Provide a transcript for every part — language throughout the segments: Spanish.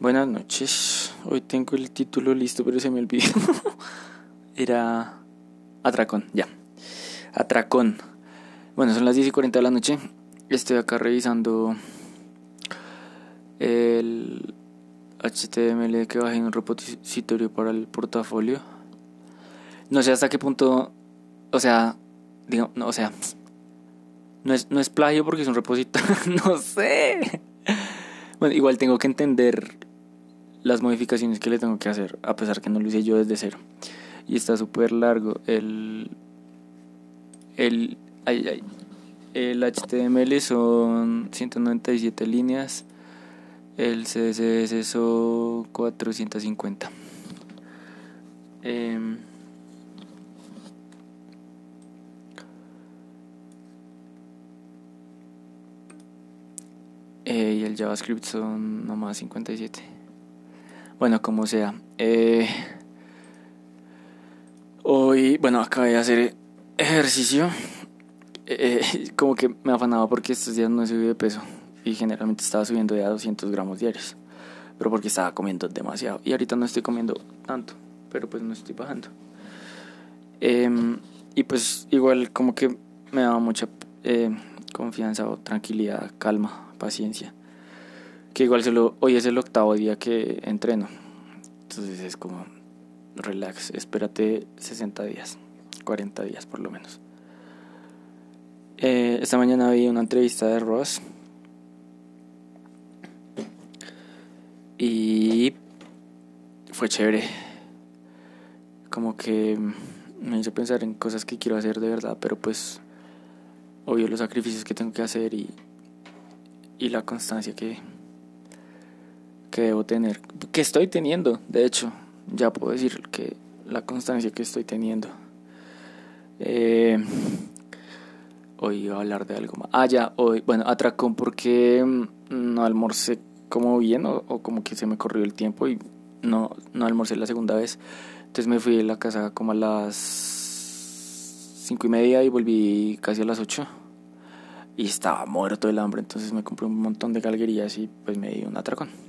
Buenas noches. Hoy tengo el título listo, pero se me olvidó. Era Atracón, ya. Atracón. Bueno, son las 10 y 40 de la noche. Estoy acá revisando el HTML que bajé en un repositorio para el portafolio. No sé hasta qué punto, o sea, digo, no, o sea, no es, no es plagio porque es un repositorio, no sé. Bueno, igual tengo que entender las modificaciones que le tengo que hacer, a pesar que no lo hice yo desde cero. Y está súper largo. El, el, ay, ay, el HTML son 197 líneas. El CSS son 450. Eh, Eh, y el JavaScript son nomás 57. Bueno, como sea. Eh, hoy, bueno, acabé de hacer ejercicio. Eh, como que me afanaba porque estos días no he subido de peso. Y generalmente estaba subiendo de a 200 gramos diarios. Pero porque estaba comiendo demasiado. Y ahorita no estoy comiendo tanto. Pero pues no estoy bajando. Em, y pues igual como que me daba mucha confianza o tranquilidad, calma paciencia. Que igual hoy es el octavo día que entreno. Entonces es como, relax, espérate 60 días, 40 días por lo menos. Eh, esta mañana vi una entrevista de Ross. Y fue chévere. Como que me hizo pensar en cosas que quiero hacer de verdad, pero pues obvio los sacrificios que tengo que hacer y y la constancia que, que debo tener, que estoy teniendo, de hecho, ya puedo decir que la constancia que estoy teniendo. Eh, hoy iba a hablar de algo más. Ah, ya, hoy, bueno, atracón porque mm, no almorcé como bien o, como que se me corrió el tiempo y no, no almorcé la segunda vez. Entonces me fui a la casa como a las cinco y media y volví casi a las ocho y estaba muerto del hambre, entonces me compré un montón de galguerías y pues me di un atracón.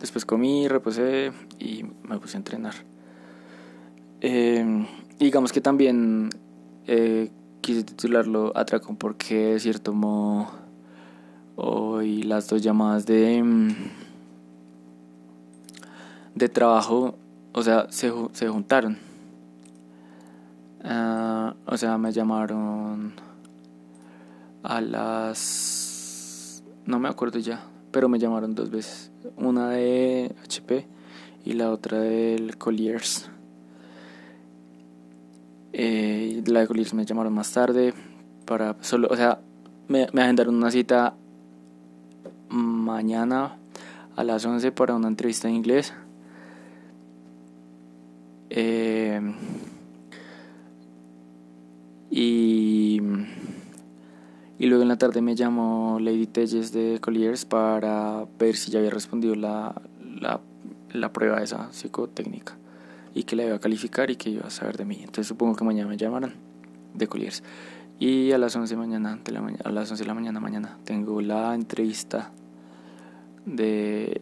Después comí, reposé y me puse a entrenar. Eh, digamos que también eh, quise titularlo atracón porque de cierto modo hoy las dos llamadas de, mm, de trabajo, o sea, se, se juntaron. Ah, o sea, me llamaron a las... no me acuerdo ya, pero me llamaron dos veces. Una de HP y la otra del Colliers. Eh, la de Colliers me llamaron más tarde para solo, o sea, me, me agendaron una cita mañana a las 11 para una entrevista en inglés. Eh, y tarde me llamó Lady Telles de Colliers para ver si ya había respondido la, la, la prueba esa psicotécnica y que la iba a calificar y que iba a saber de mí. Entonces supongo que mañana me llamarán de Colliers. Y a las 11 de mañana, de la a las 11 de la mañana mañana tengo la entrevista de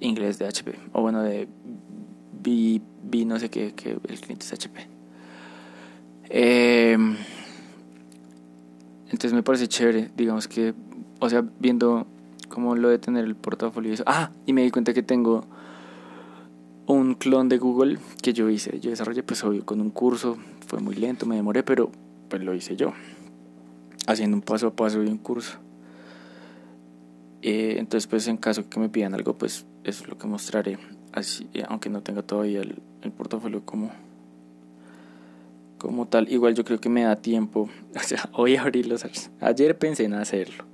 inglés de HP o bueno de B, no sé qué que el cliente es HP. Eh, entonces me parece chévere, digamos que, o sea, viendo cómo lo de tener el portafolio y eso. Ah, y me di cuenta que tengo un clon de Google que yo hice. Yo desarrollé, pues obvio, con un curso. Fue muy lento, me demoré, pero pues lo hice yo. Haciendo un paso a paso de un curso. Eh, entonces, pues en caso que me pidan algo, pues eso es lo que mostraré. Así, aunque no tenga todavía el portafolio como como tal. Igual yo creo que me da tiempo. O sea, hoy abrir los archivos. Ayer pensé en hacerlo.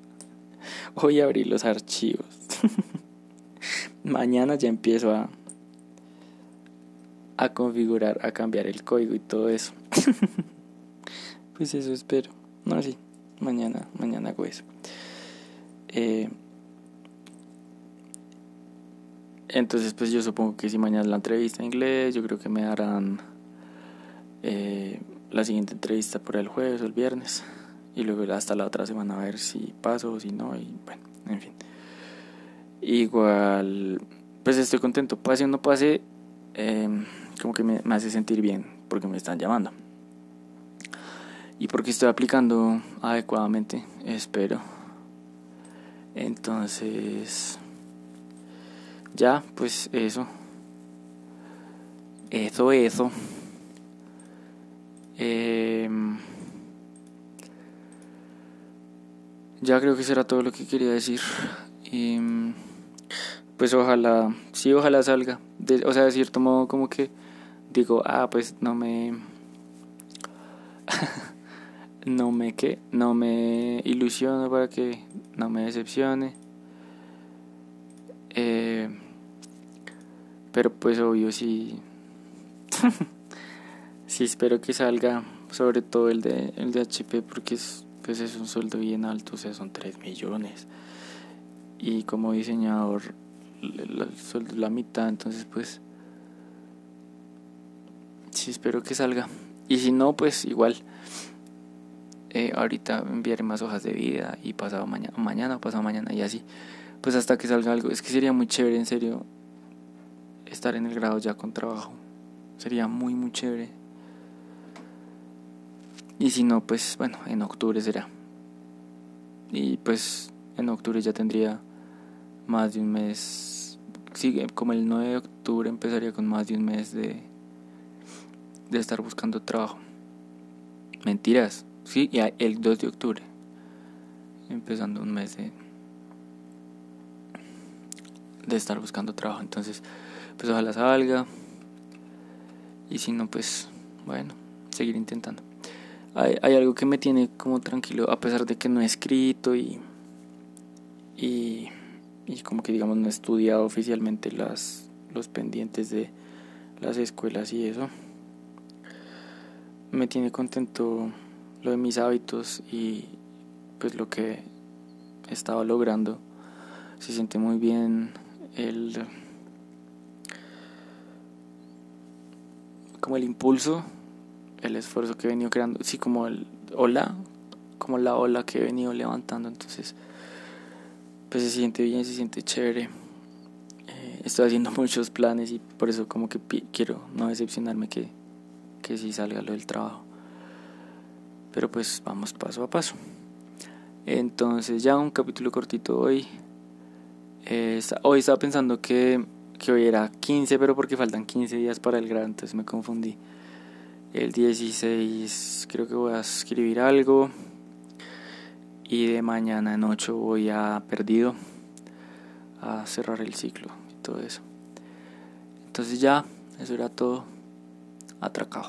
Hoy abrir los archivos. Mañana ya empiezo a a configurar, a cambiar el código y todo eso. pues eso espero. No, sí. Mañana, mañana hago eso. Eh, entonces, pues yo supongo que si mañana la entrevista en inglés, yo creo que me darán eh, la siguiente entrevista por el jueves o el viernes y luego hasta la otra semana a ver si paso o si no y bueno, en fin. Igual, pues estoy contento, pase o no pase, em, como que me, me hace sentir bien porque me están llamando. Y porque estoy aplicando adecuadamente, espero. Entonces, ya, pues eso. Eso, eso. Eh, ya creo que será todo lo que quería decir. Y, pues ojalá, sí, ojalá salga. o sea, de cierto modo como que digo, ah, pues no me... no me que, no me ilusiono para que no me decepcione. Eh, pero pues obvio sí. sí espero que salga. Sobre todo el de el de HP porque es, pues es un sueldo bien alto, o sea son 3 millones. Y como diseñador el, sueldo es la mitad, entonces pues sí espero que salga. Y si no, pues igual. Eh, ahorita enviaré más hojas de vida y pasado mañana, mañana o pasado mañana y así pues hasta que salga algo. Es que sería muy chévere, en serio, estar en el grado ya con trabajo. Sería muy, muy chévere. Y si no, pues bueno, en octubre será. Y pues en octubre ya tendría más de un mes. Sí, como el 9 de octubre empezaría con más de un mes de, de estar buscando trabajo. Mentiras. Sí, ya el 2 de octubre. Empezando un mes de de estar buscando trabajo. Entonces, pues ojalá salga. Y si no, pues bueno, seguir intentando. Hay, algo que me tiene como tranquilo, a pesar de que no he escrito y, y, y como que digamos no he estudiado oficialmente las, los pendientes de las escuelas y eso. Me tiene contento lo de mis hábitos y pues lo que he estado logrando. Se siente muy bien el como el impulso, el esfuerzo que he venido creando, sí como el ola, como la ola que he venido levantando, entonces pues se siente bien, se siente chévere. Eh, estoy haciendo muchos planes y por eso como que quiero no decepcionarme que, que sí salga lo del trabajo. Pero pues vamos paso a paso. Entonces ya un capítulo cortito hoy. Eh, hoy estaba pensando que, que hoy era 15, pero porque faltan 15 días para el grado, entonces me confundí. El 16 creo que voy a escribir algo. Y de mañana en 8 voy a perdido a cerrar el ciclo y todo eso. Entonces ya, eso era todo atracado.